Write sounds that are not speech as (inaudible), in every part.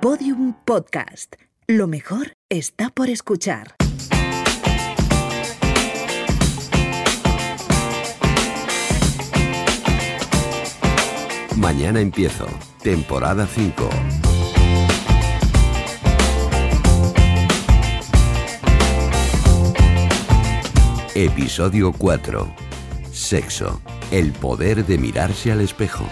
Podium Podcast. Lo mejor está por escuchar. Mañana empiezo. Temporada 5. Episodio 4. Sexo. El poder de mirarse al espejo.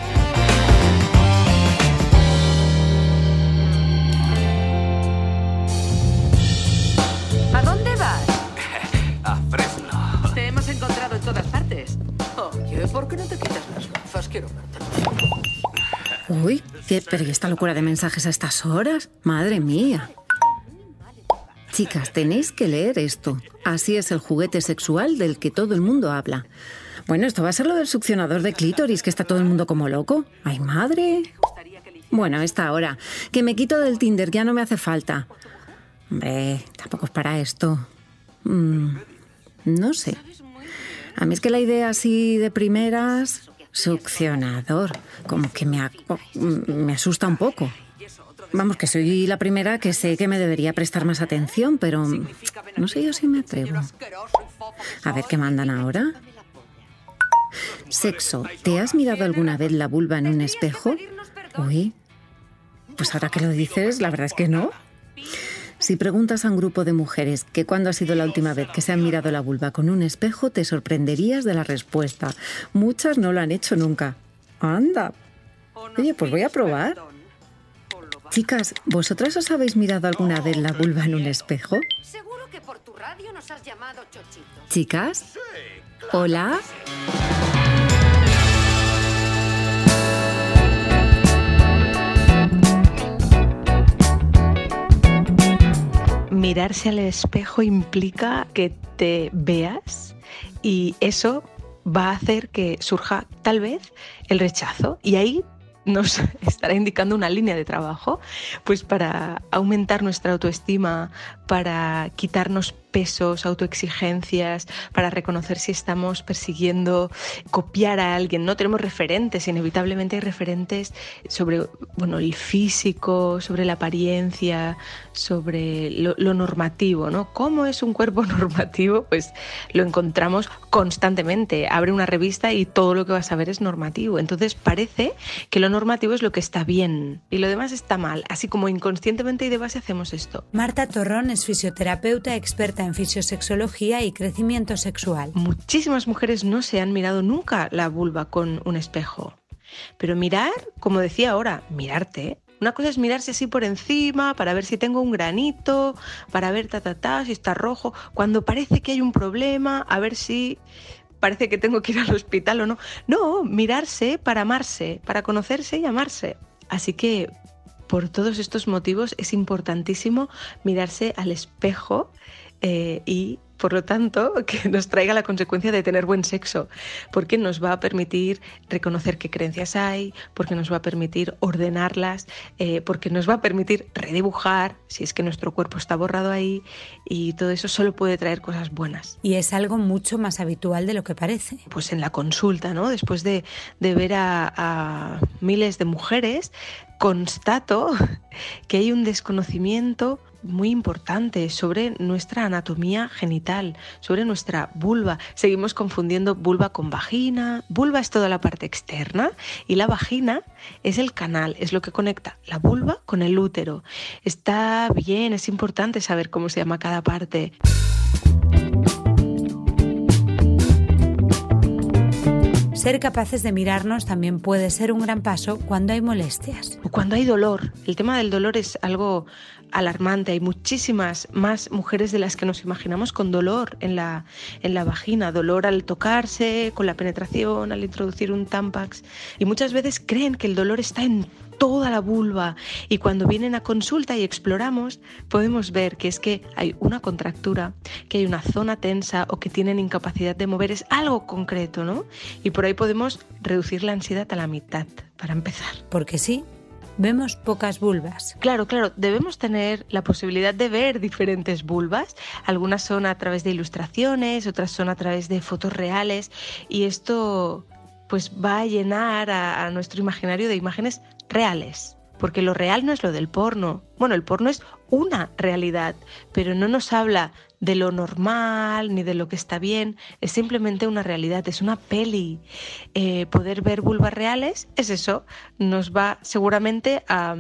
Uy, ¿qué- pero ¿y esta locura de mensajes a estas horas? Madre mía. Chicas, tenéis que leer esto. Así es el juguete sexual del que todo el mundo habla. Bueno, esto va a ser lo del succionador de clítoris, que está todo el mundo como loco. ¡Ay, madre! Bueno, esta ahora. Que me quito del Tinder, ya no me hace falta. Hombre, tampoco es para esto. Mm, no sé. A mí es que la idea así de primeras, succionador, como que me, a- me asusta un poco. Vamos, que soy la primera que sé que me debería prestar más atención, pero no sé yo si me atrevo. A ver qué mandan ahora. Sexo. ¿Te has mirado alguna vez la vulva en un espejo? Uy, pues ahora que lo dices, la verdad es que no. Si preguntas a un grupo de mujeres que cuándo ha sido la última vez que se han mirado la vulva con un espejo, te sorprenderías de la respuesta. Muchas no lo han hecho nunca. Anda. Oye, pues voy a probar. Chicas, ¿vosotras os habéis mirado alguna vez la vulva en un espejo? Seguro que por tu radio nos has llamado Chochito. Chicas. Hola. Mirarse al espejo implica que te veas y eso va a hacer que surja tal vez el rechazo. Y ahí nos (laughs) estará indicando una línea de trabajo pues para aumentar nuestra autoestima, para quitarnos pesos, autoexigencias, para reconocer si estamos persiguiendo copiar a alguien, no tenemos referentes, inevitablemente hay referentes sobre bueno, el físico, sobre la apariencia, sobre lo, normativo, ¿no? ¿Cómo es un cuerpo (laughs) normativo? Pues lo encontramos constantemente. Abre una revista y todo lo que vas a ver es normativo. Entonces parece que lo normativo es lo que está bien y lo demás está mal. Así como inconscientemente y de base hacemos esto. Marta Torrón es fisioterapeuta experta en fisiosexología y crecimiento sexual. Muchísimas mujeres no se han mirado nunca la vulva con un espejo. Pero mirar, como decía ahora, mirarte. Una cosa es mirarse así por encima para ver si tengo un granito, para ver ta ta ta, si está rojo, cuando parece que hay un problema, a ver si parece que tengo que ir al hospital o no. No, mirarse para amarse, para conocerse y amarse. Así que por todos estos motivos es importantísimo mirarse al espejo eh, y por lo tanto (laughs) que nos traiga la consecuencia de tener buen sexo, porque nos va a permitir reconocer qué creencias hay, porque nos va a permitir ordenarlas, eh, porque nos va a permitir redibujar si es que nuestro cuerpo está borrado ahí y todo eso solo puede traer cosas buenas. Y es algo mucho más habitual de lo que parece. Pues en la consulta, ¿no? Después de, de ver a, a miles de mujeres, constato (laughs) que hay un desconocimiento muy importante sobre nuestra anatomía genital, sobre nuestra vulva. Seguimos confundiendo vulva con vagina. Vulva es toda la parte externa y la vagina es el canal, es lo que conecta la vulva con el útero. Está bien, es importante saber cómo se llama cada parte. Ser capaces de mirarnos también puede ser un gran paso cuando hay molestias. O cuando hay dolor. El tema del dolor es algo alarmante. Hay muchísimas más mujeres de las que nos imaginamos con dolor en la, en la vagina. Dolor al tocarse, con la penetración, al introducir un tampax. Y muchas veces creen que el dolor está en toda la vulva y cuando vienen a consulta y exploramos podemos ver que es que hay una contractura, que hay una zona tensa o que tienen incapacidad de mover, es algo concreto, ¿no? Y por ahí podemos reducir la ansiedad a la mitad, para empezar. Porque sí, vemos pocas vulvas. Claro, claro, debemos tener la posibilidad de ver diferentes vulvas. Algunas son a través de ilustraciones, otras son a través de fotos reales y esto pues va a llenar a, nuestro imaginario de imágenes reales. porque lo real no es lo del porno. Bueno, el porno es una realidad, pero no nos habla de lo normal ni de lo que está bien, es simplemente una realidad, es una peli. Eh, poder ver vulvas reales es eso, nos va seguramente a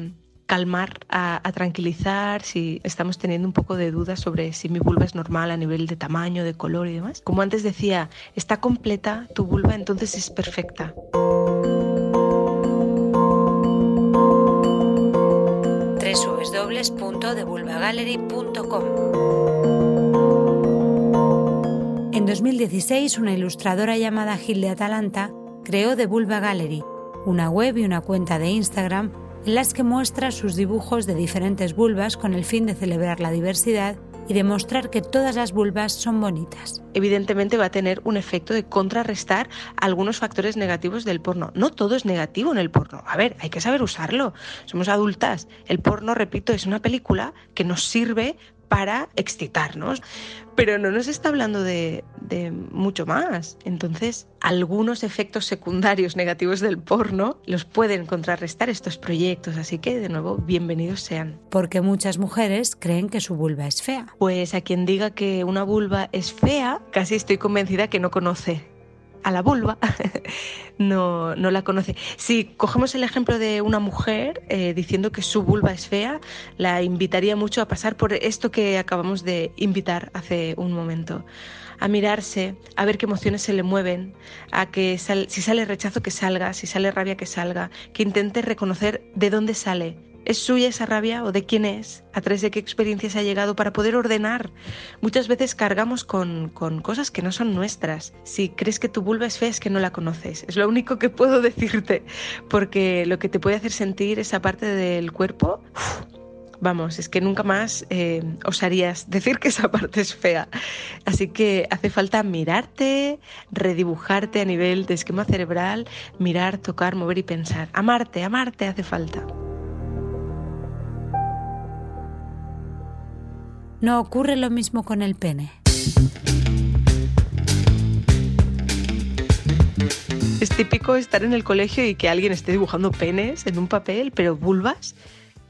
calmar, a, a, tranquilizar si estamos teniendo un poco de dudas sobre si mi vulva es normal a nivel de tamaño, de color y demás. Como antes decía, está completa tu vulva, entonces es perfecta. www.devulvagallery.com En 2016, una ilustradora llamada Gil de Atalanta creó The Vulva Gallery, una web y una cuenta de Instagram en las que muestra sus dibujos de diferentes vulvas con el fin de celebrar la diversidad y demostrar que todas las vulvas son bonitas. Evidentemente va a tener un efecto de contrarrestar algunos factores negativos del porno. No todo es negativo en el porno. A ver, hay que saber usarlo. Somos adultas. El porno, repito, es una película que nos sirve para excitarnos, pero no nos está hablando de, de, mucho más. Entonces, algunos efectos secundarios negativos del porno los pueden contrarrestar estos proyectos, así que de nuevo, bienvenidos sean. Porque muchas mujeres creen que su vulva es fea. Pues a quien diga que una vulva es fea, casi estoy convencida que no conoce a la vulva, (laughs) no, no, la conoce. Si cogemos el ejemplo de una mujer eh, diciendo que su vulva es fea, la invitaría mucho a pasar por esto que acabamos de invitar hace un momento. A mirarse, a ver qué emociones se le mueven, a que si sale rechazo que salga, si sale rabia que salga, que intente reconocer de dónde sale, ¿Es suya esa rabia o de quién es? ¿A través de qué experiencias ha llegado para poder ordenar? Muchas veces cargamos con, con, cosas que no son nuestras. Si crees que tu vulva es fea es que no la conoces. Es lo único que puedo (laughs) decirte, porque lo que te puede hacer sentir esa parte del cuerpo... Vamos, es que nunca más eh, osarías decir que esa (laughs) parte es fea. Así que hace falta mirarte, redibujarte a nivel de esquema cerebral, mirar, tocar, mover y pensar. Amarte, amarte hace falta. No ocurre lo mismo con el pene. Es típico estar en el colegio y que alguien esté dibujando penes en un papel, pero vulvas,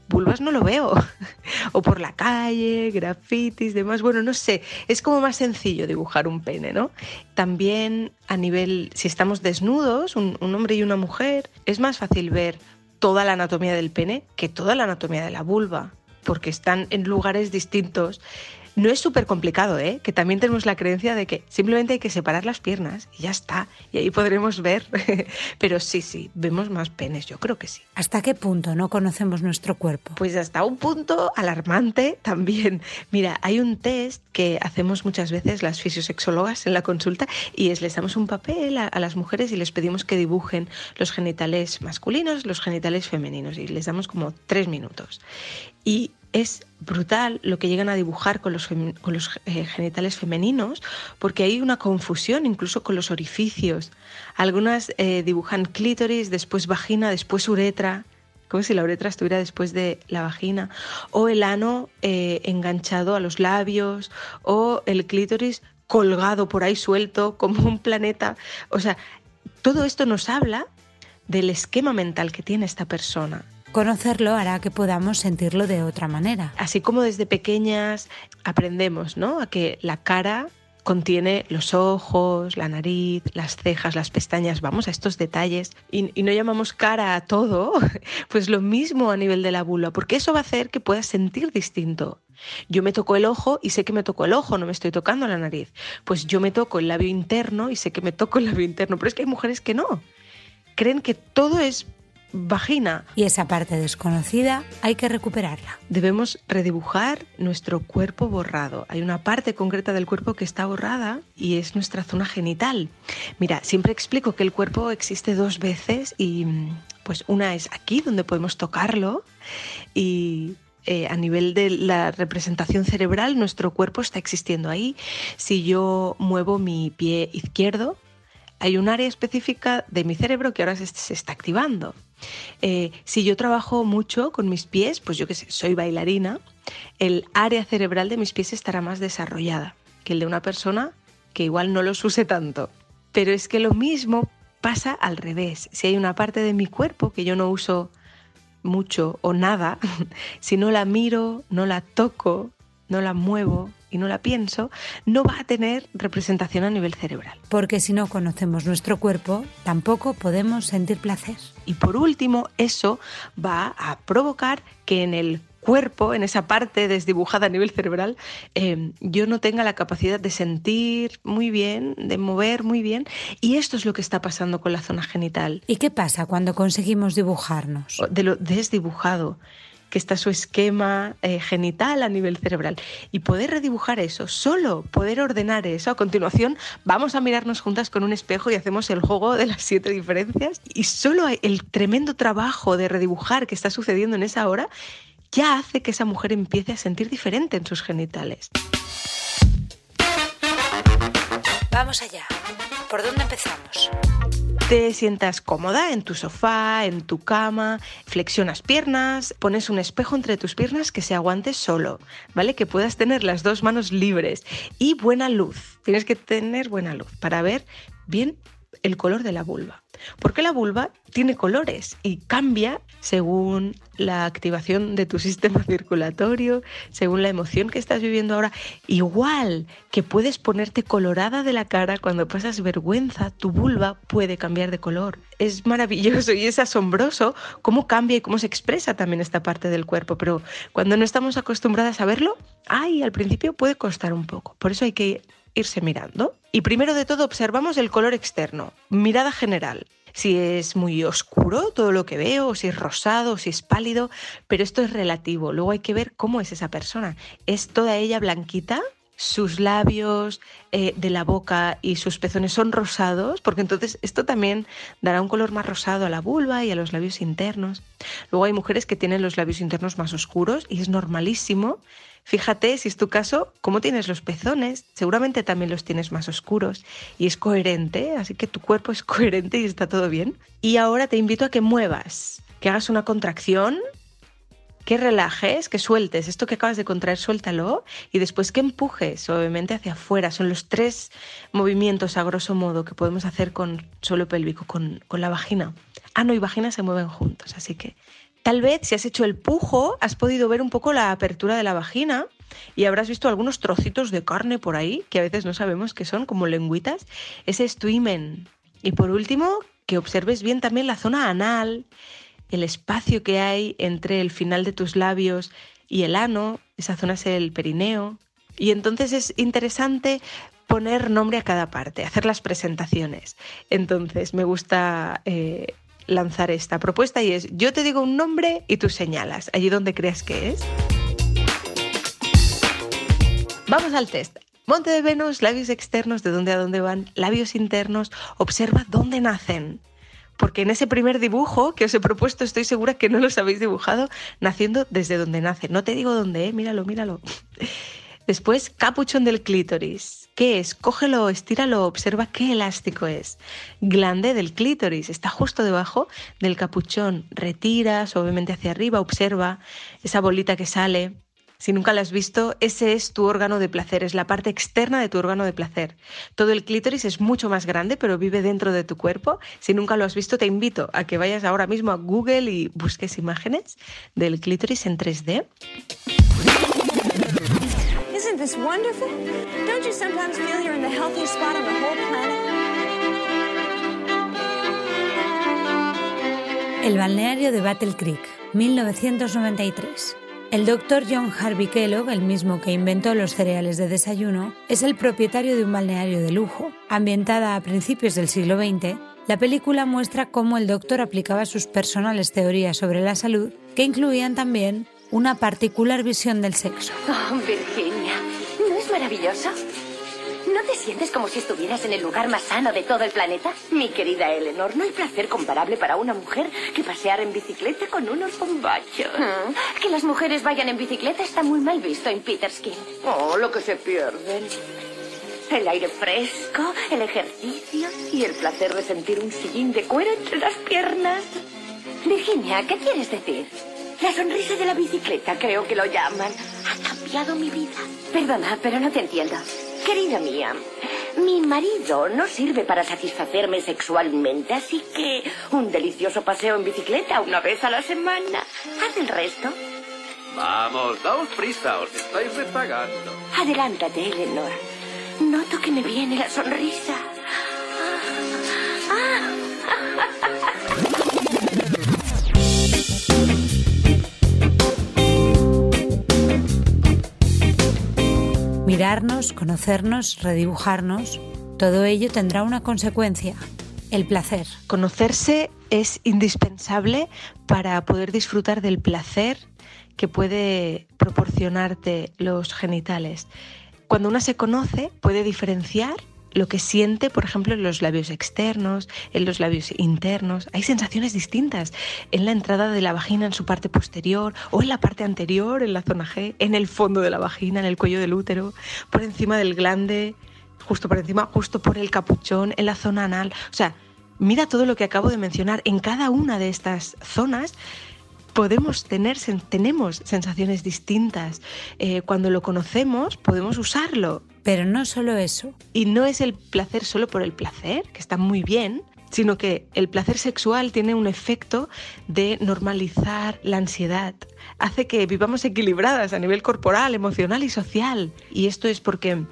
vulvas no lo veo. (laughs) o por la calle, grafitis, demás. Bueno, no sé, es como más sencillo dibujar un pene, ¿no? También a nivel, si estamos desnudos, un, un hombre y una mujer, es más fácil ver toda la anatomía del pene que toda la anatomía de la vulva porque están en lugares distintos. No es súper complicado, ¿eh? que también tenemos la creencia de que simplemente hay que separar las piernas y ya está, y ahí podremos ver. (laughs) Pero sí, sí, vemos más penes, yo creo que sí. ¿Hasta qué punto no conocemos nuestro cuerpo? Pues hasta un punto alarmante también. Mira, hay un test que hacemos muchas veces las fisiosexólogas en la consulta y es les damos un papel a, a las mujeres y les pedimos que dibujen los genitales masculinos, los genitales femeninos y les damos como tres minutos. Y es brutal lo que llegan a dibujar con los, con los eh, genitales femeninos, porque hay una confusión incluso con los orificios. Algunas eh, dibujan clítoris, después vagina, después uretra, como si la uretra estuviera después de la vagina, o el ano eh, enganchado a los labios, o el clítoris colgado por ahí suelto como un planeta. O sea, todo esto nos habla del esquema mental que tiene esta persona Conocerlo hará que podamos sentirlo de otra manera. Así como desde pequeñas aprendemos ¿no? a que la cara contiene los ojos, la nariz, las cejas, las pestañas, vamos a estos detalles y, no llamamos cara a todo, (laughs) pues lo mismo a nivel de la vulva, porque eso va a hacer que puedas sentir distinto. Yo me toco el ojo y sé que me toco el ojo, no me estoy tocando la nariz. Pues yo me toco el labio interno y sé que me toco el labio interno, pero es que hay mujeres que no. Creen que todo es vagina. Y esa parte desconocida hay que recuperarla. Debemos redibujar nuestro cuerpo borrado. Hay una parte concreta del cuerpo que está borrada y es nuestra zona genital. Mira, siempre explico que el cuerpo existe dos veces y pues una es aquí donde podemos tocarlo y eh, a nivel de la representación cerebral, nuestro cuerpo está existiendo ahí. Si yo muevo mi pie izquierdo, hay un área específica de mi cerebro que ahora se, está activando. Eh, si yo trabajo mucho con mis pies, pues yo que sé, soy bailarina, el área cerebral de mis pies estará más desarrollada que el de una persona que igual no los use tanto. Pero es que lo mismo pasa al revés. Si hay una parte de mi cuerpo que yo no uso mucho o nada, (laughs) si no la miro, no la toco, no la muevo y no la pienso, no va a tener representación a nivel cerebral. Porque si no conocemos nuestro cuerpo, tampoco podemos sentir placer. Y por último, eso va a provocar que en el cuerpo, en esa parte desdibujada a nivel cerebral, eh, yo no tenga la capacidad de sentir muy bien, de mover muy bien. Y esto es lo que está pasando con la zona genital. ¿Y qué pasa cuando conseguimos dibujarnos? De lo desdibujado que está su esquema eh, genital a nivel cerebral. Y poder redibujar eso, solo poder ordenar eso. A continuación, vamos a mirarnos juntas con un espejo y hacemos el juego de las siete diferencias. Y solo el tremendo trabajo de redibujar que está sucediendo en esa hora ya hace que esa mujer empiece a sentir diferente en sus genitales. Vamos allá. ¿Por dónde empezamos? Te sientas cómoda en tu sofá, en tu cama, flexionas piernas, pones un espejo entre tus piernas que se aguante solo, ¿vale? Que puedas tener las dos manos libres y buena luz. Tienes que tener buena luz para ver bien el color de la vulva. Porque la vulva tiene colores y cambia según la activación de tu (laughs) sistema circulatorio, según la emoción que estás viviendo ahora. Igual que puedes ponerte colorada de la cara cuando pasas vergüenza, tu vulva puede cambiar de color. Es maravilloso y es asombroso cómo cambia y cómo se expresa también esta parte del cuerpo. Pero cuando no estamos acostumbradas a verlo, ay, al principio puede costar un poco. Por eso hay que irse mirando. Y primero de todo observamos el color externo, mirada general. Si es muy oscuro todo lo que veo, si es rosado, si es pálido, pero esto es relativo. Luego hay que ver cómo es esa persona. ¿Es toda ella blanquita? sus labios eh, de la boca y sus pezones son rosados, porque entonces esto también dará un color más rosado a la vulva y a los labios internos. Luego hay mujeres que tienen los labios internos más oscuros y es normalísimo Fíjate, si es tu caso, cómo tienes los pezones. Seguramente también los tienes más oscuros y es coherente, así que tu cuerpo es (laughs) coherente y está todo bien. Y ahora te invito a que muevas, que hagas una contracción, que relajes, que sueltes esto que acabas de contraer, suéltalo y después que empujes suavemente hacia afuera. Son los tres movimientos a grosso modo que podemos hacer con suelo pélvico, con, con la vagina. Ano y vagina se mueven juntos, así que Tal vez si has hecho el pujo, has podido ver un poco la apertura de la vagina y habrás visto algunos trocitos de carne por ahí, que a veces no sabemos qué son, como lengüitas. Ese es tu imen. Y por último, que observes bien también la zona anal, el espacio que hay entre el final de tus labios y el ano, esa zona es el perineo. Y entonces es interesante poner nombre a cada parte, hacer las presentaciones. Entonces me gusta eh, lanzar esta propuesta y es yo te digo un nombre y tú señalas allí donde creas que es. Vamos al test. Monte de Venus, labios externos, de dónde a dónde van, labios internos, observa dónde nacen. Porque en ese primer dibujo que os he propuesto, estoy segura que no los habéis dibujado naciendo desde donde nace. No te digo dónde, ¿eh? míralo, míralo. (laughs) Después, capuchón del clítoris. ¿Qué es? Cógelo, estíralo, observa qué elástico es. Glande del clítoris. Está justo debajo del capuchón. Retira suavemente hacia arriba, observa esa bolita que sale. Si nunca la has visto, ese es tu órgano de placer, es la parte externa de tu órgano de placer. Todo el clítoris es mucho más grande, pero vive dentro de tu cuerpo. Si nunca lo has visto, te invito a que vayas ahora mismo a Google y busques imágenes del clítoris en 3D. This wonderful? Don't you sometimes feel you're in the healthiest spot on the whole planet? El balneario de Battle Creek, 1993. El doctor John Harvey Kellogg, el mismo que inventó los cereales de desayuno, es el propietario de un balneario de lujo. Ambientada a principios del siglo XX, la película muestra cómo el doctor aplicaba sus personales teorías sobre la salud, que incluían también una particular visión del sexo. Oh, Virginia, ¿no es maravilloso? ¿No te sientes como si estuvieras en el lugar más sano de todo el planeta? Mi querida Eleanor, no hay placer comparable para una mujer que pasear en bicicleta con unos bombachos. Mm, que las mujeres vayan en bicicleta está muy mal visto en Peterskin. Oh, lo que se pierden. El aire fresco, el ejercicio y el placer de sentir un sillín de cuero entre las piernas. Virginia, ¿qué quieres decir? La sonrisa de la bicicleta, creo que lo llaman. Ha cambiado mi vida. Perdona, pero no te entiendo. Querida mía, mi marido no sirve para satisfacerme sexualmente, así que un delicioso paseo en bicicleta una vez a la semana Haz el resto. Vamos, daos prisa, os estáis rezagando. Adelántate, Eleanor. Noto que me viene la sonrisa. Mirarnos, conocernos, redibujarnos, todo ello tendrá una consecuencia, el placer. Conocerse es indispensable para poder disfrutar del placer que puede proporcionarte los genitales. Cuando una se conoce, puede diferenciar lo que siente, por ejemplo, en los labios externos, en los labios internos. Hay sensaciones distintas en la entrada de la vagina en su parte posterior o en la parte anterior, en la zona G, en el fondo de la vagina, en el cuello del útero, por encima del glande, justo por encima, justo por el capuchón, en la zona anal. O sea, mira todo lo que acabo de mencionar. En cada una de estas zonas podemos tener, tenemos sensaciones distintas. Eh, cuando lo conocemos, podemos usarlo. Pero no solo eso. Y no es el placer solo por el placer, que está muy bien, sino que el placer sexual tiene un efecto de normalizar la ansiedad. Hace que vivamos equilibradas a nivel corporal, emocional y social. Y esto es porque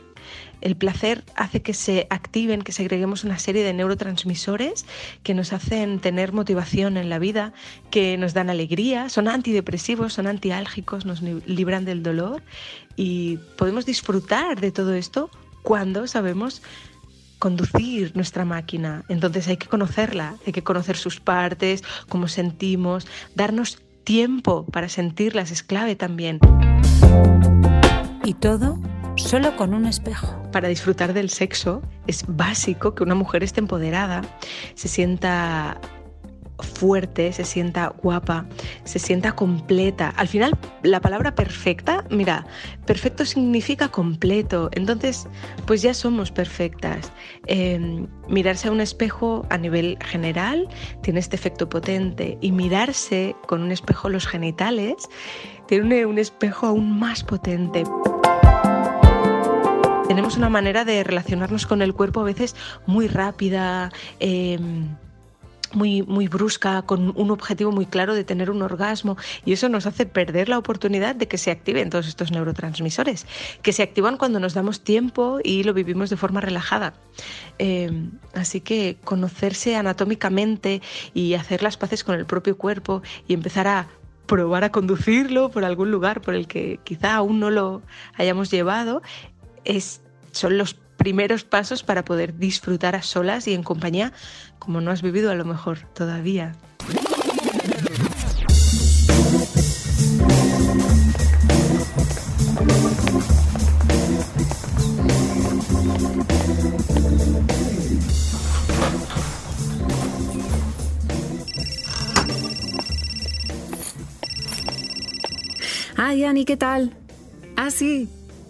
el placer hace que se activen, que segreguemos una serie de neurotransmisores que nos hacen tener motivación en la vida, que nos dan alegría, son antidepresivos, son antiálgicos, nos libran del dolor y podemos disfrutar de todo esto cuando sabemos conducir nuestra máquina. Entonces hay que conocerla, hay que conocer sus partes, cómo sentimos, darnos tiempo para sentirlas es clave también. Y todo solo con un espejo. Para disfrutar del sexo es básico que una mujer esté empoderada, se sienta fuerte, se sienta guapa, se sienta completa. Al final, la palabra perfecta, mira, perfecto significa completo. Entonces, pues ya somos perfectas. Em, mirarse a un espejo a nivel general tiene este efecto potente y mirarse con un espejo los genitales tiene un espejo aún más potente tenemos una manera de relacionarnos con el cuerpo a veces muy rápida. Em, muy, muy brusca, con un objetivo muy claro de tener un orgasmo, y eso nos hace perder la oportunidad de que se activen todos estos neurotransmisores, que se activan cuando nos damos tiempo y lo vivimos de forma relajada. Em, así que conocerse anatómicamente y hacer las paces con el propio cuerpo y empezar a probar a conducirlo por algún lugar por el que quizá aún no lo hayamos llevado, es, son los primeros pasos para poder disfrutar a solas y en compañía como no has vivido a lo mejor todavía. Ay, Ani, ¿qué tal? Ah, sí.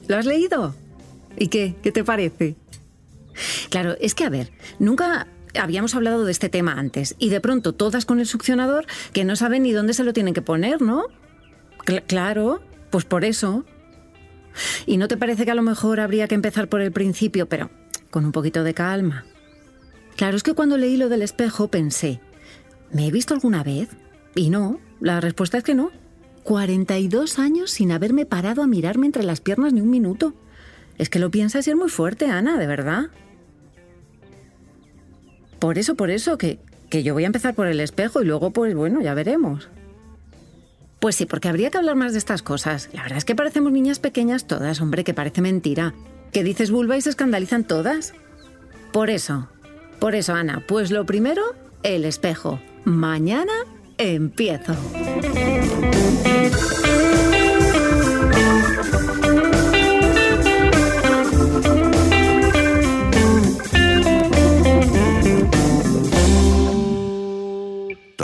¿Lo has leído? ¿Y qué? ¿Qué te parece? Claro, es que a ver, nunca habíamos hablado de este tema antes y de pronto todas con el succionador que no saben ni dónde se lo tienen que poner, ¿no? claro, pues por eso. ¿Y no te parece que a lo mejor habría que empezar por el principio, pero con un poquito de calma? Claro, es que cuando leí lo del espejo pensé, ¿me he visto alguna vez? Y no, la respuesta es que no. 42 años sin haberme parado a mirarme entre las piernas ni un minuto. Es que lo piensas y muy fuerte, Ana, de verdad. Por eso, por eso, que, que yo voy a empezar por el espejo y luego, pues bueno, ya veremos. Pues sí, porque habría que hablar más de estas cosas. La verdad es que parecemos niñas pequeñas todas, hombre, que parece mentira. Que dices vulva y se escandalizan todas. Por eso, por eso, Ana, pues lo primero, el espejo. Mañana empiezo.